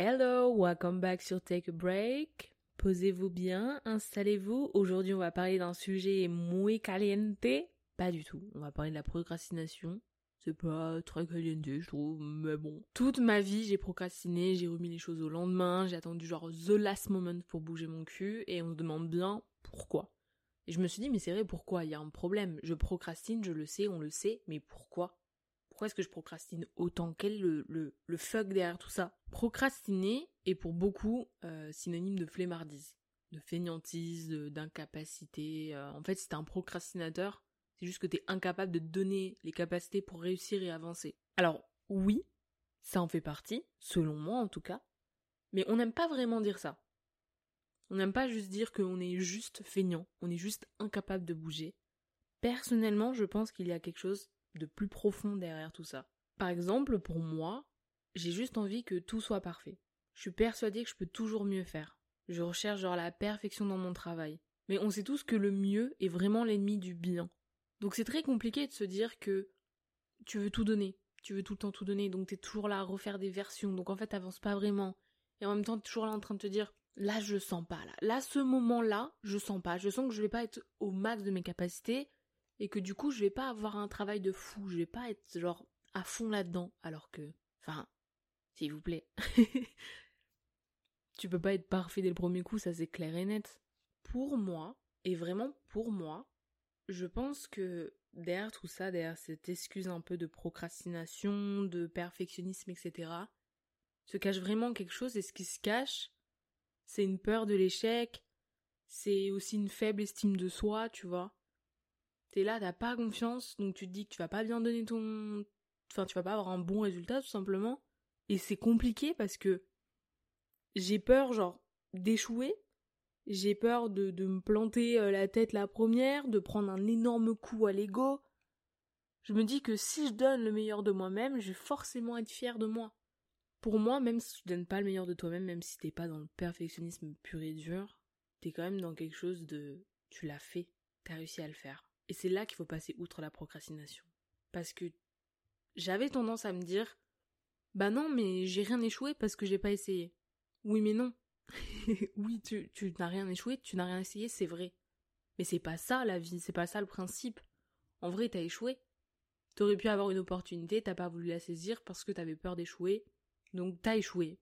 Hello, welcome back sur Take a Break. Posez-vous bien, installez-vous. Aujourd'hui, on va parler d'un sujet muy caliente. Pas du tout. On va parler de la procrastination. C'est pas très caliente, je trouve, mais bon. Toute ma vie, j'ai procrastiné, j'ai remis les choses au lendemain, j'ai attendu genre the last moment pour bouger mon cul, et on se demande bien pourquoi. Et je me suis dit, mais c'est vrai, pourquoi? Il y a un problème. Je procrastine, je le sais, on le sait, mais pourquoi? Pourquoi est-ce que je procrastine autant? Quel est le, le, fuck derrière tout ça? Procrastiner est pour beaucoup euh, synonyme de flemmardise, de fainéantise, d'incapacité. Euh, en fait, si t'es un procrastinateur, c'est juste que t'es incapable de donner les capacités pour réussir et avancer. Alors, oui, ça en fait partie, selon moi en tout cas, mais on n'aime pas vraiment dire ça. On n'aime pas juste dire qu'on est juste feignant, on est juste incapable de bouger. Personnellement, je pense qu'il y a quelque chose de plus profond derrière tout ça. Par exemple, pour moi, j'ai juste envie que tout soit parfait. Je suis persuadée que je peux toujours mieux faire. Je recherche genre la perfection dans mon travail. Mais on sait tous que le mieux est vraiment l'ennemi du bien. Donc c'est très compliqué de se dire que tu veux tout donner. Tu veux tout le temps tout donner, donc t'es toujours là à refaire des versions. Donc en fait, t'avances pas vraiment. Et en même temps, t'es toujours là en train de te dire, là, je sens pas, là. Là, ce moment-là, je sens pas. Je sens que je vais pas être au max de mes capacités et que du coup je vais pas avoir un travail de fou, je vais pas être genre à fond là-dedans, alors que, enfin, s'il vous plaît, tu peux pas être parfait dès le premier coup, ça c'est clair et net. Pour moi, et vraiment pour moi, je pense que derrière tout ça, derrière cette excuse un peu de procrastination, de perfectionnisme, etc., se cache vraiment quelque chose et ce qui se cache, c'est une peur de l'échec, c'est aussi une faible estime de soi, tu vois. T'es là, t'as pas confiance, donc tu te dis que tu vas pas bien donner ton... Enfin, tu vas pas avoir un bon résultat, tout simplement. Et c'est compliqué parce que j'ai peur, genre, d'échouer. J'ai peur de, me planter euh, la tête la première, de prendre un énorme coup à l'ego. Je me dis que si je donne le meilleur de moi-même, je vais forcément être fier de moi. Pour moi, même si tu donnes pas le meilleur de toi-même, même si t'es pas dans le perfectionnisme pur et dur, t'es quand même dans quelque chose de... Tu l'as fait, t'as réussi à le faire. Et c'est là qu'il faut passer outre la procrastination. Parce que j'avais tendance à me dire Bah non, mais j'ai rien échoué parce que j'ai pas essayé. Oui, mais non. oui, tu, n'as rien échoué, tu n'as rien essayé, c'est vrai. Mais c'est pas ça la vie, c'est pas ça le principe. En vrai, t'as échoué. T'aurais pu avoir une opportunité, t'as pas voulu la saisir parce que t'avais peur d'échouer. Donc t'as échoué.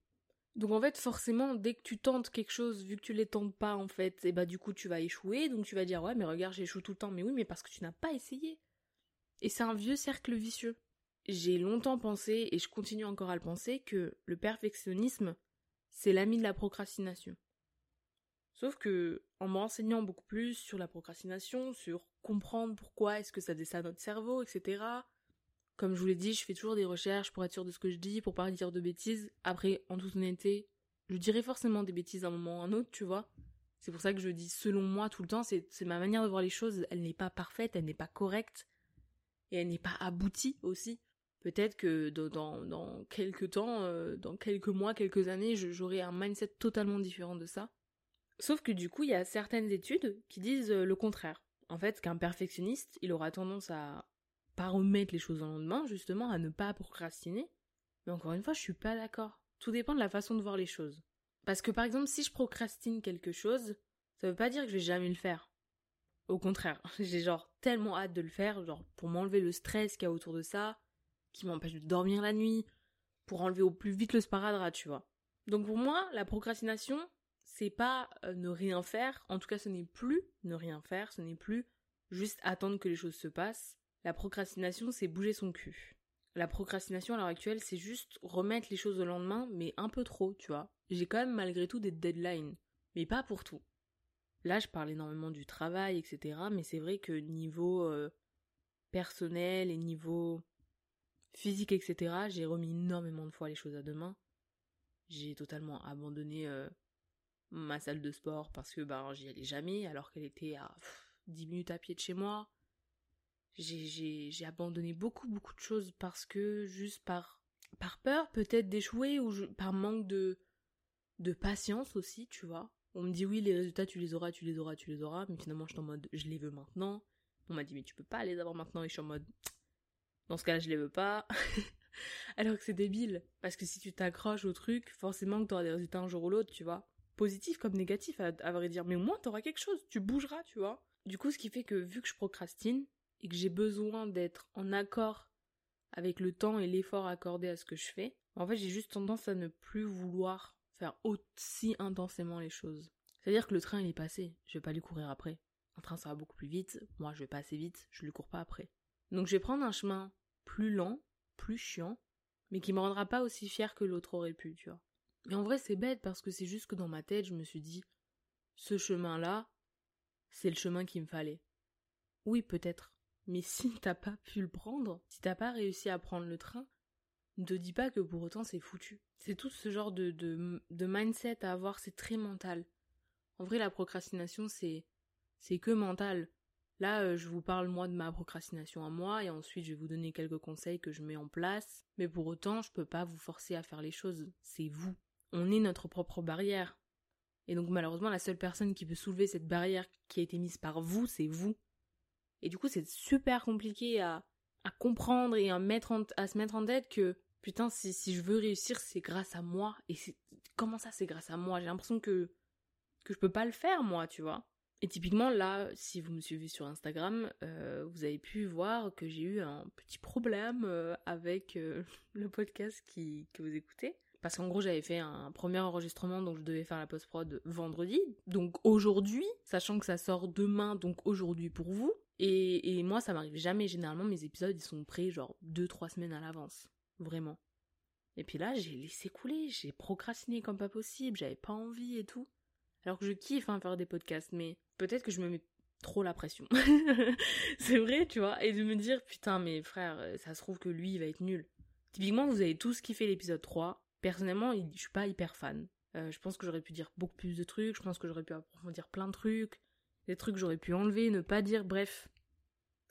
Donc en fait, forcément, dès que tu tentes quelque chose, vu que tu les tentes pas en fait, et bah du coup tu vas échouer, donc tu vas dire ouais mais regarde j'échoue tout le temps, mais oui mais parce que tu n'as pas essayé. Et c'est un vieux cercle vicieux. J'ai longtemps pensé, et je continue encore à le penser, que le perfectionnisme, c'est l'ami de la procrastination. Sauf que, en me renseignant beaucoup plus sur la procrastination, sur comprendre pourquoi est-ce que ça descend notre cerveau, etc., comme je vous l'ai dit, je fais toujours des recherches pour être sûr de ce que je dis, pour pas dire de bêtises. Après, en toute honnêteté, je dirais forcément des bêtises à un moment ou à un autre, tu vois. C'est pour ça que je dis selon moi tout le temps, c'est ma manière de voir les choses, elle n'est pas parfaite, elle n'est pas correcte, et elle n'est pas aboutie aussi. Peut-être que dans, quelques temps, euh, dans quelques mois, quelques années, j'aurai un mindset totalement différent de ça. Sauf que du coup, il y a certaines études qui disent euh, le contraire. En fait, qu'un perfectionniste, il aura tendance à pas remettre les choses au lendemain, justement, à ne pas procrastiner. Mais encore une fois, je suis pas d'accord. Tout dépend de la façon de voir les choses. Parce que par exemple, si je procrastine quelque chose, ça veut pas dire que je vais jamais le faire. Au contraire, j'ai genre tellement hâte de le faire, genre pour m'enlever le stress qu'il y a autour de ça, qui m'empêche de dormir la nuit, pour enlever au plus vite le sparadrap, tu vois. Donc pour moi, la procrastination, c'est pas euh, ne rien faire, en tout cas ce n'est plus ne rien faire, ce n'est plus juste attendre que les choses se passent, la procrastination, c'est bouger son cul. La procrastination à l'heure actuelle, c'est juste remettre les choses au lendemain, mais un peu trop, tu vois. J'ai quand même malgré tout des deadlines, mais pas pour tout. Là, je parle énormément du travail, etc. Mais c'est vrai que niveau euh, personnel et niveau physique, etc., j'ai remis énormément de fois les choses à demain. J'ai totalement abandonné euh, ma salle de sport parce que ben j'y allais jamais, alors qu'elle était à 10 minutes à pied de chez moi j'ai abandonné beaucoup beaucoup de choses parce que juste par par peur peut-être d'échouer ou par manque de de patience aussi, tu vois. On me dit oui, les résultats tu les auras, tu les auras, tu les auras, mais finalement je suis en mode je les veux maintenant. On m'a dit mais tu peux pas les avoir maintenant et je suis en mode dans ce cas-là je les veux pas. Alors que c'est débile. Parce que si tu t'accroches au truc, forcément que t'auras des résultats un jour ou l'autre, tu vois. Positif comme négatif, à, à vrai dire. Mais au moins, t'auras quelque chose. Tu bougeras, tu vois. Du coup, ce qui fait que vu que je procrastine, et que j'ai besoin d'être en accord avec le temps et l'effort accordé à ce que je fais, en fait, j'ai juste tendance à ne plus vouloir faire aussi intensément les choses. C'est-à-dire que le train, il est passé. Je vais pas lui courir après. Un train, ça va beaucoup plus vite. Moi, je vais pas assez vite. Je lui cours pas après. Donc, je vais prendre un chemin plus lent, plus chiant, mais qui me rendra pas aussi fier que l'autre aurait pu, tu vois. Mais en vrai, c'est bête parce que c'est juste que dans ma tête, je me suis dit, ce chemin-là, c'est le chemin qu'il me fallait. Oui, peut-être. Mais si t'as pas pu le prendre, si t'as pas réussi à prendre le train, ne te dis pas que pour autant c'est foutu. C'est tout ce genre de, de, de mindset à avoir, c'est très mental. En vrai, la procrastination, c'est, c'est que mental. Là, euh, je vous parle moi de ma procrastination à moi et ensuite je vais vous donner quelques conseils que je mets en place. Mais pour autant, je peux pas vous forcer à faire les choses. C'est vous. On est notre propre barrière. Et donc malheureusement, la seule personne qui peut soulever cette barrière qui a été mise par vous, c'est vous. Et du coup, c'est super compliqué à, comprendre et à, se mettre en tête que putain, si, je veux réussir, c'est grâce à moi. Et comment ça, c'est grâce à moi? J'ai l'impression que que je peux pas le faire moi, tu vois. Et typiquement là, si vous me suivez sur Instagram, euh, vous avez pu voir que j'ai eu un petit problème euh, avec euh, le podcast qui, que vous écoutez. Parce qu'en gros, j'avais fait un premier enregistrement, donc je devais faire la post-prod vendredi. Donc aujourd'hui, sachant que ça sort demain, donc aujourd'hui pour vous. Et, moi, ça m'arrive jamais. Généralement, mes épisodes, ils sont prêts genre 2-3 semaines à l'avance. Vraiment. Et puis là, j'ai laissé couler, j'ai procrastiné comme pas possible, j'avais pas envie et tout. Alors que je kiffe hein, faire des podcasts, mais peut-être que je me mets trop la pression. c'est vrai, tu vois. Et de me dire, putain, mais frère, ça se trouve que lui, il va être nul. Typiquement, vous avez tous kiffé l'épisode 3. Personnellement, je suis pas hyper fan. Euh, je pense que j'aurais pu dire beaucoup plus de trucs, je pense que j'aurais pu approfondir plein de trucs, des trucs que j'aurais pu enlever, ne pas dire, bref.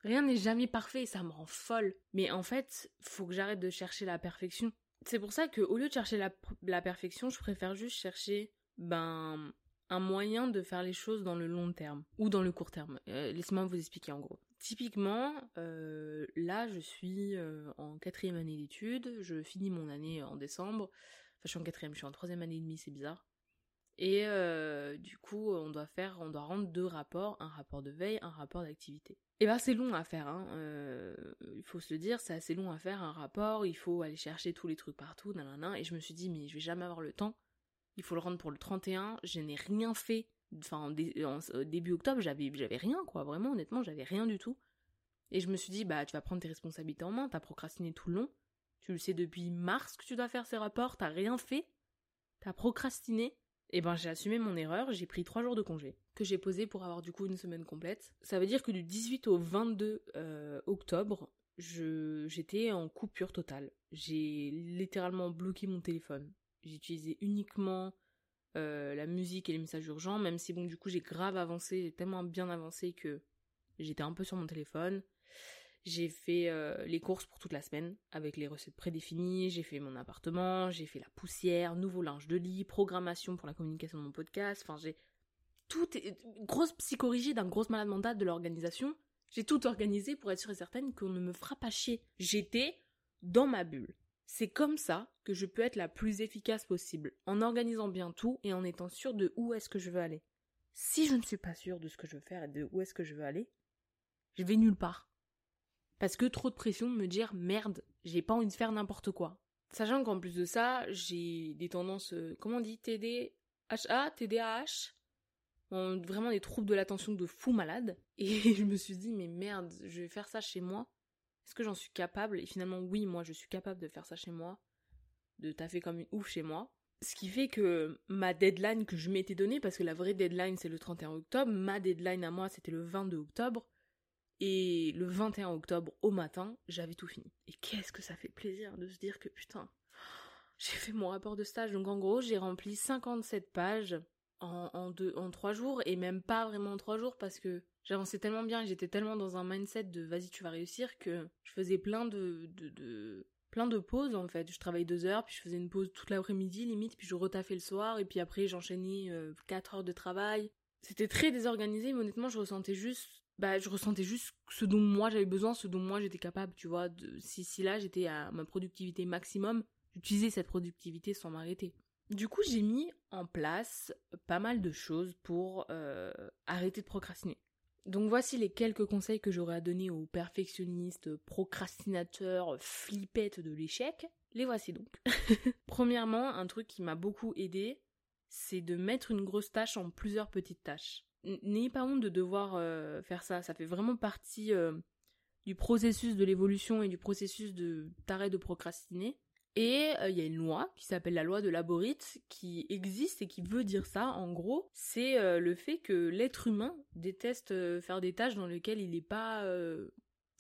Rien n'est jamais parfait ça me rend folle. Mais en fait, faut que j'arrête de chercher la perfection. C'est pour ça que au lieu de chercher la, la perfection, je préfère juste chercher ben un moyen de faire les choses dans le long terme ou dans le court terme. Euh, laissez-moi vous expliquer en gros. Typiquement, euh, là je suis euh, en quatrième année d'études, je finis mon année en décembre. Enfin, je suis en quatrième, je suis en troisième année et demie, c'est bizarre. Et du coup, on doit faire, on doit rendre deux rapports, un rapport de veille, un rapport d'activité. Et ben c'est long à faire, hein. il faut se le dire, c'est assez long à faire un rapport, il faut aller chercher tous les trucs partout, nanana. Et je me suis dit, mais je vais jamais avoir le temps il faut le rendre pour le 31, je n'ai rien fait. Enfin, en, début octobre, j'avais, j'avais rien, quoi. Vraiment, honnêtement, j'avais rien du tout. Et je me suis dit, bah, tu vas prendre tes responsabilités en main, t'as procrastiné tout le long. Tu le sais depuis mars que tu dois faire ces rapports, t'as rien fait. T'as procrastiné. Et eh ben, j'ai assumé mon erreur, j'ai pris trois jours de congé, que j'ai posé pour avoir du coup une semaine complète. Ça veut dire que du 18 au 22 euh, octobre, j'étais en coupure totale. J'ai littéralement bloqué mon téléphone. J'utilisais uniquement euh, la musique et les messages urgents, même si bon du coup j'ai grave avancé, j'ai tellement bien avancé que j'étais un peu sur mon téléphone. J'ai fait euh, les courses pour toute la semaine avec les recettes prédéfinies, j'ai fait mon appartement, j'ai fait la poussière, nouveau linge de lit, programmation pour la communication de mon podcast, enfin j'ai tout grosse psychorigide, d'un grosse malade mentale de l'organisation. J'ai tout organisé pour être sûre et certaine qu'on ne me fera pas chier. J'étais dans ma bulle. C'est comme ça que je peux être la plus efficace possible, en organisant bien tout et en étant sûre de où est-ce que je veux aller. Si je ne suis pas sûre de ce que je veux faire et de où est-ce que je veux aller, je vais nulle part. Parce que trop de pression de me dire merde, j'ai pas envie de faire n'importe quoi. Sachant qu'en plus de ça, j'ai des tendances, euh, comment on dit, TDHA, TDAH, vraiment des troubles de l'attention de fou malade. Et je me suis dit, mais merde, je vais faire ça chez moi. Est-ce que j'en suis capable? Et finalement, oui, moi, je suis capable de faire ça chez moi, de taffer comme une ouf chez moi. Ce qui fait que ma deadline que je m'étais donnée, parce que la vraie deadline c'est le 31 octobre, ma deadline à moi c'était le 22 octobre, et le 21 octobre au matin, j'avais tout fini. Et qu'est-ce que ça fait plaisir de se dire que putain, j'ai fait mon rapport de stage. Donc en gros, j'ai rempli 57 pages en, en, deux, en 3 jours, et même pas vraiment en 3 jours parce que j'avançais tellement bien et j'étais tellement dans un mindset de vas-y tu vas réussir que je faisais plein de, de, de plein de pauses en fait. Je travaillais deux heures, puis je faisais une pause toute l'après-midi limite, puis je retaffais le soir, et puis après j'enchaînais euh, quatre heures de travail. C'était très désorganisé, mais honnêtement je ressentais juste bah, je ressentais juste ce dont moi j'avais besoin, ce dont moi j'étais capable, tu vois. De, si, si là j'étais à ma productivité maximum, j'utilisais cette productivité sans m'arrêter. Du coup, j'ai mis en place pas mal de choses pour euh, arrêter de procrastiner. Donc voici les quelques conseils que j'aurais à donner aux perfectionnistes, procrastinateurs, flippettes de l'échec. Les voici donc. Premièrement, un truc qui m'a beaucoup aidé, c'est de mettre une grosse tâche en plusieurs petites tâches. N'ayez pas honte de devoir euh, faire ça, ça fait vraiment partie euh, du processus de l'évolution et du processus de t'arrêter de procrastiner. Et euh, il y a une loi qui s'appelle la loi de Laborit qui existe et qui veut dire ça. En gros, c'est le fait que l'être humain déteste faire des tâches dans lesquelles il n'est pas,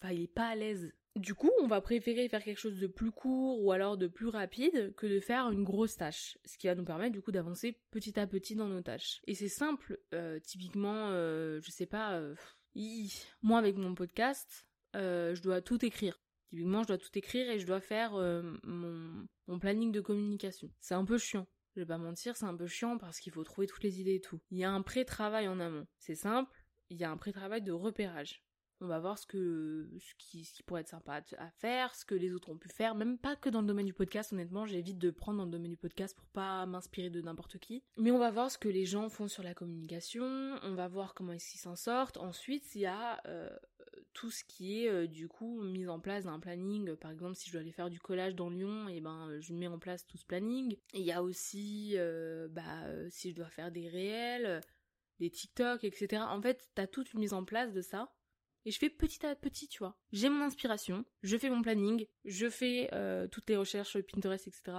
il pas à l'aise. Du coup, on va préférer faire quelque chose de plus court ou alors de plus rapide que de faire une grosse tâche, ce qui va nous permettre du coup d'avancer petit à petit dans nos tâches. Et c'est simple, typiquement, je sais pas, moi avec mon podcast, je dois tout écrire. Typiquement, je dois tout écrire et je dois faire euh, mon, planning de communication. C'est un peu chiant. Je vais pas mentir, c'est un peu chiant parce qu'il faut trouver toutes les idées et tout. Il y a un pré-travail en amont. C'est simple, il y a un pré-travail de repérage. On va voir ce que ce qui, ce qui pourrait être sympa à faire, ce que les autres ont pu faire, même pas que dans le domaine du podcast, honnêtement, j'évite de prendre dans le domaine du podcast pour pas m'inspirer de n'importe qui. Mais on va voir ce que les gens font sur la communication, on va voir comment qu'ils s'en sortent. Ensuite, il y a euh, tout ce qui est euh, du coup mise en place d'un planning. Par exemple, si je dois aller faire du collage dans Lyon, et eh ben je mets en place tout ce planning. Il y a aussi euh, bah si je dois faire des réels, des TikTok, etc. En fait, t'as toute une mise en place de ça. Et je fais petit à petit, tu vois. J'ai mon inspiration, je fais mon planning, je fais euh, toutes les recherches Pinterest, etc.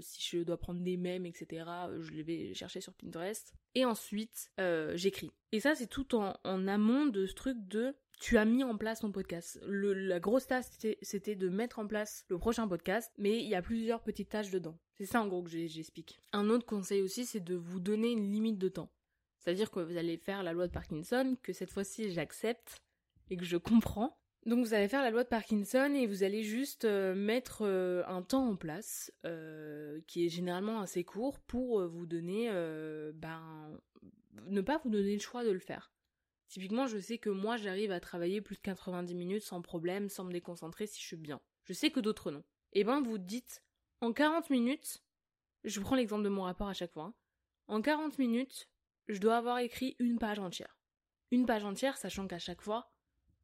si je dois prendre des mèmes, etc. Je les vais chercher sur Pinterest. Et ensuite, j'écris. Et ça, c'est tout en, en amont de ce truc de tu as mis en place ton podcast. la grosse tâche, c'était de mettre en place le prochain podcast, mais il y a plusieurs petites tâches dedans. C'est ça en gros que j'explique. Un autre conseil aussi, c'est de vous donner une limite de temps. C'est-à-dire que vous allez faire la loi de Parkinson, que cette fois-ci j'accepte et que je comprends. Donc vous allez faire la loi de Parkinson et vous allez juste euh, mettre euh, un temps en place, euh, qui est généralement assez court, pour vous donner, ben, ne pas vous donner le choix de le faire. Typiquement, je sais que moi, j'arrive à travailler plus de 90 minutes sans problème, sans me déconcentrer si je suis bien. Je sais que d'autres non. Et eh ben, vous dites, en 40 minutes, je prends l'exemple de mon rapport à chaque fois, hein. en 40 minutes, je dois avoir écrit une page entière. Une page entière, sachant qu'à chaque fois,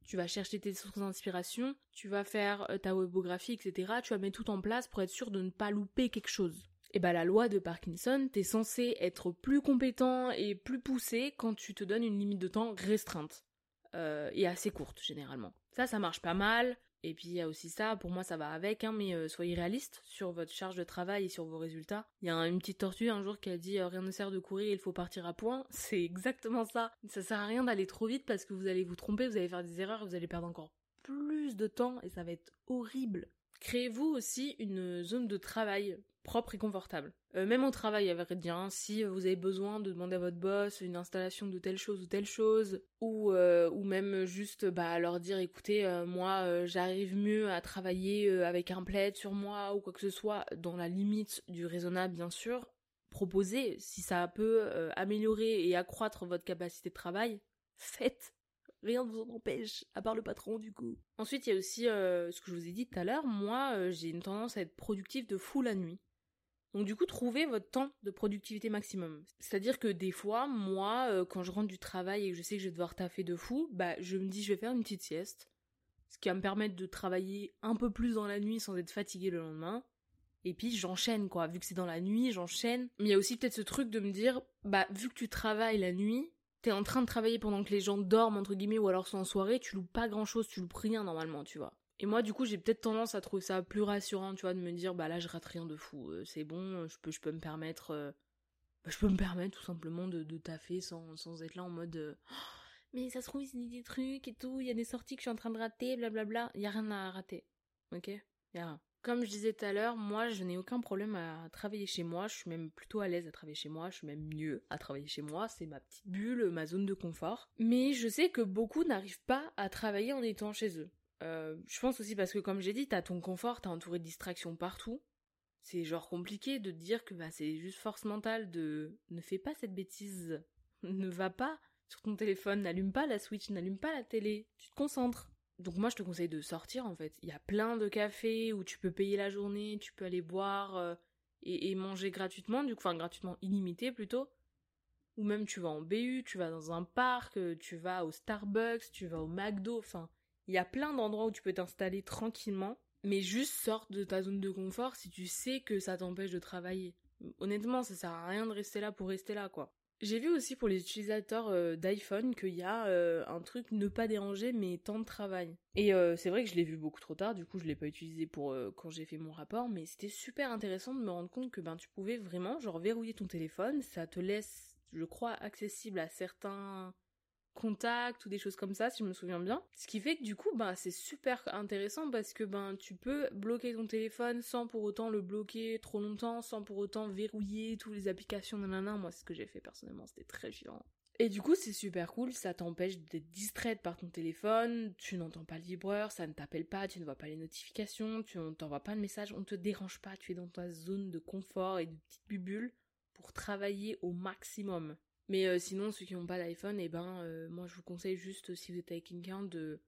tu vas chercher tes sources d'inspiration, tu vas faire euh, ta webographie, etc. Tu vas mettre tout en place pour être sûr de ne pas louper quelque chose et bah la loi de Parkinson, t'es censé être plus compétent et plus poussé quand tu te donnes une limite de temps restreinte. Euh, et assez courte généralement. Ça, ça marche pas mal. Et puis il y a aussi ça, pour moi ça va avec, hein, mais euh, soyez réaliste sur votre charge de travail et sur vos résultats. Il y a une petite tortue un jour qui a dit euh, rien ne sert de courir, il faut partir à point. C'est exactement ça. Ça sert à rien d'aller trop vite parce que vous allez vous tromper, vous allez faire des erreurs, vous allez perdre encore plus de temps et ça va être horrible. Créez-vous aussi une zone de travail propre et confortable. Euh, même au travail, à vrai dire, hein, si vous avez besoin de demander à votre boss une installation de telle chose ou telle chose, ou, euh, ou même juste bah, leur dire écoutez, euh, moi j'arrive mieux à travailler avec un plaid sur moi ou quoi que ce soit, dans la limite du raisonnable bien sûr, proposez, si ça peut améliorer et accroître votre capacité de travail, faites rien ne vous en empêche, à part le patron du coup. Ensuite, il y a aussi ce que je vous ai dit tout à l'heure, moi j'ai une tendance à être productive de fou la nuit. Donc du coup, trouvez votre temps de productivité maximum. C'est-à-dire que des fois, moi, euh, quand je rentre du travail et que je sais que je vais devoir taffer de fou, bah je me dis je vais faire une petite sieste, ce qui va me permettre de travailler un peu plus dans la nuit sans être fatigué le lendemain. Et puis j'enchaîne quoi, vu que c'est dans la nuit, j'enchaîne. Mais il y a aussi peut-être ce truc de me dire, bah vu que tu travailles la nuit, t'es en train de travailler pendant que les gens dorment entre guillemets ou alors sont en soirée, tu loupes pas grand chose, tu loupes rien normalement, tu vois. Et moi, du coup, j'ai peut-être tendance à trouver ça plus rassurant, tu vois, de me dire, bah là, je rate rien de fou, euh, c'est bon, je peux, je peux me permettre, euh, bah, je peux me permettre tout simplement de, de taffer sans, sans être là en mode, euh, mais ça se trouve, il se dit des trucs et tout, il y a des sorties que je suis en train de rater, blablabla. Il y a rien à rater, ok? Il y a rien. Comme je disais tout à l'heure, moi, je n'ai aucun problème à travailler chez moi. Je suis même plutôt à l'aise à travailler chez moi. Je suis même mieux à travailler chez moi. C'est ma petite bulle, ma zone de confort. Mais je sais que beaucoup n'arrivent pas à travailler en étant chez eux. Euh, je pense aussi parce que comme j'ai dit, t'as ton confort, t'es entouré de distractions partout. C'est genre compliqué de te dire que bah, c'est juste force mentale de ne fais pas cette bêtise, ne va pas sur ton téléphone, n'allume pas la Switch, n'allume pas la télé, tu te concentres. Donc moi je te conseille de sortir en fait. Il y a plein de cafés où tu peux payer la journée, tu peux aller boire euh, et, manger gratuitement, du coup, enfin gratuitement illimité plutôt. Ou même tu vas en BU, tu vas dans un parc, euh, tu vas au Starbucks, tu vas au McDo, enfin il y a plein d'endroits où tu peux t'installer tranquillement. Mais juste sorte de ta zone de confort si tu sais que ça t'empêche de travailler. Honnêtement, ça sert à rien de rester là pour rester là, quoi. J'ai vu aussi pour les utilisateurs euh, d'iPhone qu'il y a euh, un truc ne pas déranger mais temps de travail. Et euh, c'est vrai que je l'ai vu beaucoup trop tard, du coup je l'ai pas utilisé pour quand j'ai fait mon rapport, mais c'était super intéressant de me rendre compte que ben tu pouvais vraiment genre verrouiller ton téléphone, ça te laisse je crois accessible à certains contact ou des choses comme ça, si je me souviens bien. Ce qui fait que du coup, ben, c'est super intéressant parce que ben, tu peux bloquer ton téléphone sans pour autant le bloquer trop longtemps, sans pour autant verrouiller toutes les applications, nanana. Moi, c'est ce que j'ai fait personnellement, c'était très chiant. Et du coup, c'est super cool, ça t'empêche d'être distraite par ton téléphone, tu n'entends pas le vibreur, ça ne t'appelle pas, tu ne vois pas les notifications, tu n'envoies pas de message, on te dérange pas, tu es dans ta zone de confort et de petite bulle pour travailler au maximum. Mais euh, sinon, ceux qui n'ont pas d'iPhone, eh ben, euh, moi je vous conseille juste, si vous êtes avec quelqu'un, de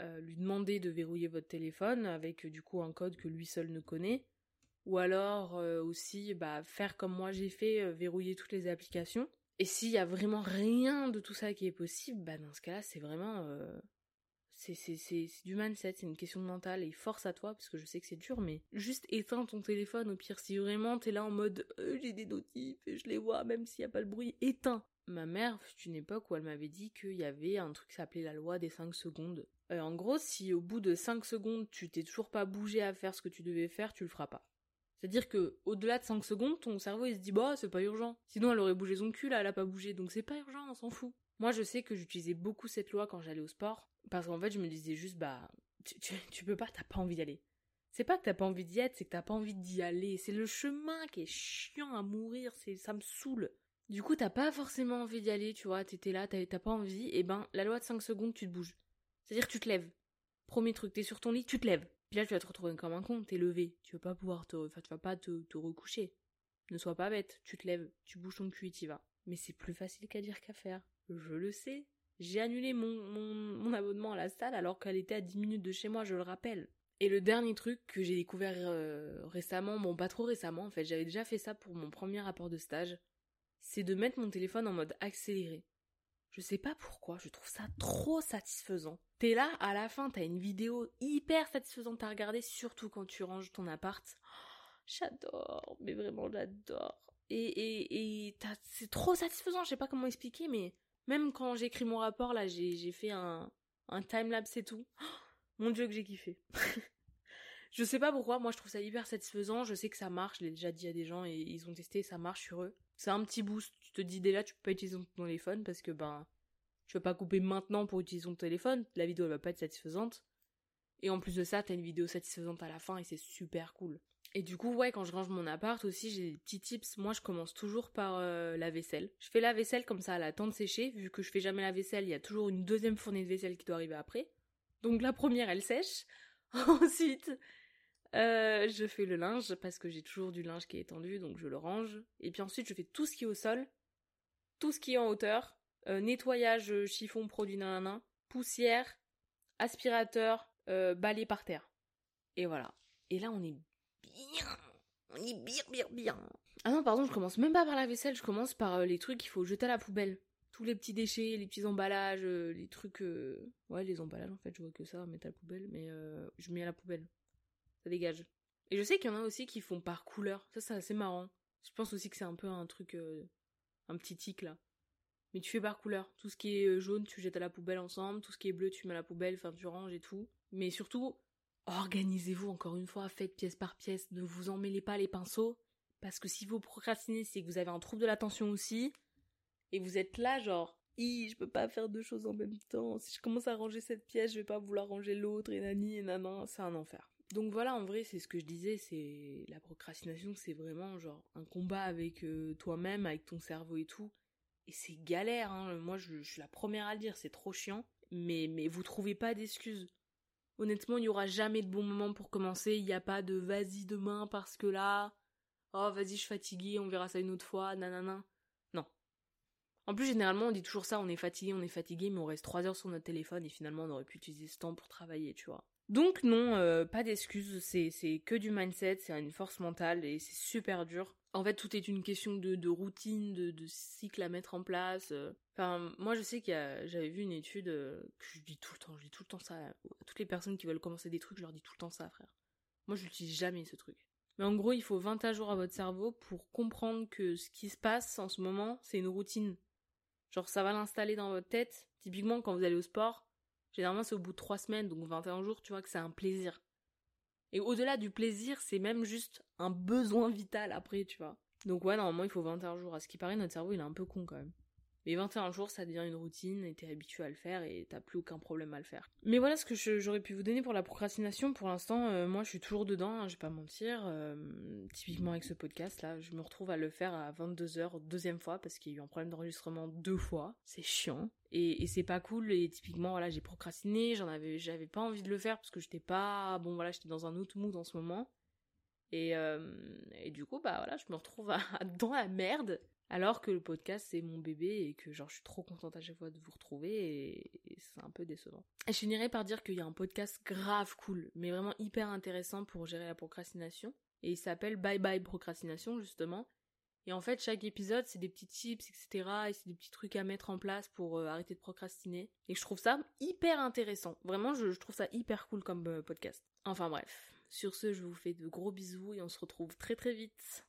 euh, lui demander de verrouiller votre téléphone avec du coup un code que lui seul ne connaît. Ou alors aussi, bah, faire comme moi j'ai fait, verrouiller toutes les applications. Et s'il y a vraiment rien de tout ça qui est possible, bah dans ce cas-là, c'est vraiment c'est du mindset, c'est une question de mental et force à toi parce que je sais que c'est dur, mais juste éteins ton téléphone au pire. Si vraiment t'es là en mode euh, j'ai des notifs et je les vois même s'il y a pas le bruit, éteins. Ma mère fut une époque où elle m'avait dit qu'il y avait un truc qui s'appelait la loi des 5 secondes. Euh, en gros, si au bout de 5 secondes tu t'es toujours pas bougé à faire ce que tu devais faire, tu le feras pas. C'est-à-dire que au-delà de 5 secondes, ton cerveau il se dit bah c'est pas urgent. Sinon elle aurait bougé son cul là, elle a pas bougé, donc c'est pas urgent, on s'en fout. Moi je sais que j'utilisais beaucoup cette loi quand j'allais au sport. Parce qu'en fait, je me disais juste, bah, tu, peux pas, t'as pas envie d'y aller. C'est pas que t'as pas envie d'y être, c'est que t'as pas envie d'y aller. C'est le chemin qui est chiant à mourir, c'est, ça me saoule. Du coup, t'as pas forcément envie d'y aller, tu vois, t'étais là, t'as, pas envie, et ben, la loi de 5 secondes, tu te bouges. C'est-à-dire tu te lèves. Premier truc, t'es sur ton lit, tu te lèves. Puis là, tu vas te retrouver comme un con, t'es levé. Tu vas pas pouvoir te, enfin, tu vas pas te, te recoucher. Ne sois pas bête, tu te lèves, tu bouges ton cul et t'y vas. Mais c'est plus facile qu'à dire qu'à faire. Je le sais, j'ai annulé mon, abonnement à la salle alors qu'elle était à 10 minutes de chez moi, je le rappelle. Et le dernier truc que j'ai découvert euh, récemment, bon pas trop récemment en fait, j'avais déjà fait ça pour mon premier rapport de stage, c'est de mettre mon téléphone en mode accéléré. Je sais pas pourquoi, je trouve ça trop satisfaisant. T'es là, à la fin, t'as une vidéo hyper satisfaisante à regarder, surtout quand tu ranges ton appart. j'adore, mais vraiment j'adore. Et, et, et c'est trop satisfaisant, je sais pas comment expliquer, mais même quand j'ai écrit mon rapport, là, j'ai fait un, un timelapse et tout. mon dieu que j'ai kiffé. je sais pas pourquoi, moi je trouve ça hyper satisfaisant, je sais que ça marche, je l'ai déjà dit à des gens et ils ont testé, ça marche sur eux. C'est un petit boost, tu te dis dès là tu peux pas utiliser ton téléphone parce que ben tu vas pas couper maintenant pour utiliser ton téléphone, la vidéo elle va pas être satisfaisante. Et en plus de ça, t'as une vidéo satisfaisante à la fin et c'est super cool. Et du coup, ouais, quand je range mon appart aussi, j'ai des petits tips. Moi, je commence toujours par euh, la vaisselle. Je fais la vaisselle comme ça, à la temps de sécher. Vu que je fais jamais la vaisselle, il y a toujours une deuxième fournée de vaisselle qui doit arriver après. Donc la première, elle sèche. Ensuite, euh, je fais le linge parce que j'ai toujours du linge qui est étendu, donc je le range. Et puis ensuite, je fais tout ce qui est au sol, tout ce qui est en hauteur, euh, nettoyage, chiffon, produit nanana, poussière, aspirateur, balai par terre. Et voilà. Et là, on est On est bien, bien, bien. Ah non, pardon, je commence même pas par la vaisselle, je commence par euh, les trucs qu'il faut jeter à la poubelle. Tous les petits déchets, les petits emballages, euh, les trucs... Euh, ouais, les emballages, en fait, je vois que ça, mettre à la poubelle, mais je mets à la poubelle. Ça dégage. Et je sais qu'il y en a aussi qui font par couleur. Ça, c'est assez marrant. Je pense aussi que c'est un peu un truc... un petit tic, là. Mais tu fais par couleur. Tout ce qui est jaune, tu jettes à la poubelle ensemble. Tout ce qui est bleu, tu mets à la poubelle, enfin, tu ranges et tout. Mais surtout, Organisez-vous encore une fois, faites pièce par pièce, ne vous emmêlez pas les pinceaux, parce que si vous procrastinez, c'est que vous avez un trouble de l'attention aussi, et vous êtes là genre, Hi, je peux pas faire deux choses en même temps, si je commence à ranger cette pièce, je vais pas vouloir ranger l'autre, et nani, et nanan, c'est un enfer. Donc voilà, en vrai, c'est ce que je disais, c'est la procrastination, c'est vraiment genre un combat avec euh, toi-même, avec ton cerveau et tout. Et c'est galère, hein. Moi, je, je, suis la première à le dire, c'est trop chiant. Mais, mais vous trouvez pas d'excuses. Honnêtement, il n'y aura jamais de bon moment pour commencer. Il n'y a pas de vas-y demain parce que là, oh vas-y, je suis fatiguée, on verra ça une autre fois, nanana. Non. En plus, généralement, on dit toujours ça, on est fatigué, on est fatigué, mais on reste 3 heures sur notre téléphone et finalement, on aurait pu utiliser ce temps pour travailler, tu vois. Donc non, euh, pas d'excuses, c'est que du mindset, c'est une force mentale et c'est super dur. En fait, tout est une question de, routine, de, cycle à mettre en place. Euh. Enfin, moi je sais qu'il y a, j'avais vu une étude euh, que je dis tout le temps, je dis tout le temps ça à toutes les personnes qui veulent commencer des trucs, je leur dis tout le temps ça, frère. Moi, je n'utilise jamais ce truc. Mais en gros, il faut 21 jours à votre cerveau pour comprendre que ce qui se passe en ce moment, c'est une routine. Genre, ça va l'installer dans votre tête. Typiquement, quand vous allez au sport, généralement, c'est au bout de 3 semaines, donc 21 jours, tu vois que c'est un plaisir. Et au-delà du plaisir, c'est même juste un besoin vital après, tu vois. Donc ouais, normalement, il faut 21 jours. À ce qui paraît, notre cerveau, il est un peu con quand même. Mais 21 jours, ça devient une routine et t'es habitué à le faire et t'as plus aucun problème à le faire. Mais voilà ce que j'aurais pu vous donner pour la procrastination. Pour l'instant, euh, moi je suis toujours dedans, hein, je vais pas mentir. Euh, typiquement avec ce podcast là, je me retrouve à le faire à 22h deuxième fois parce qu'il y a eu un problème d'enregistrement deux fois. C'est chiant. Et, c'est pas cool et typiquement voilà j'ai procrastiné, j'en avais j'avais pas envie de le faire parce que j'étais pas bon voilà j'étais dans un autre mood en ce moment et, euh, et du coup bah voilà je me retrouve dans la merde alors que le podcast c'est mon bébé et que genre je suis trop contente à chaque fois de vous retrouver et, c'est un peu décevant. Et je finirai par dire qu'il y a un podcast grave cool, mais vraiment hyper intéressant pour gérer la procrastination. Et il s'appelle Bye Bye Procrastination justement. Et en fait chaque épisode c'est des petits tips etc. Et c'est des petits trucs à mettre en place pour euh, arrêter de procrastiner. Et je trouve ça hyper intéressant. Vraiment je, trouve ça hyper cool comme euh, podcast. Enfin bref. Sur ce je vous fais de gros bisous et on se retrouve très très vite.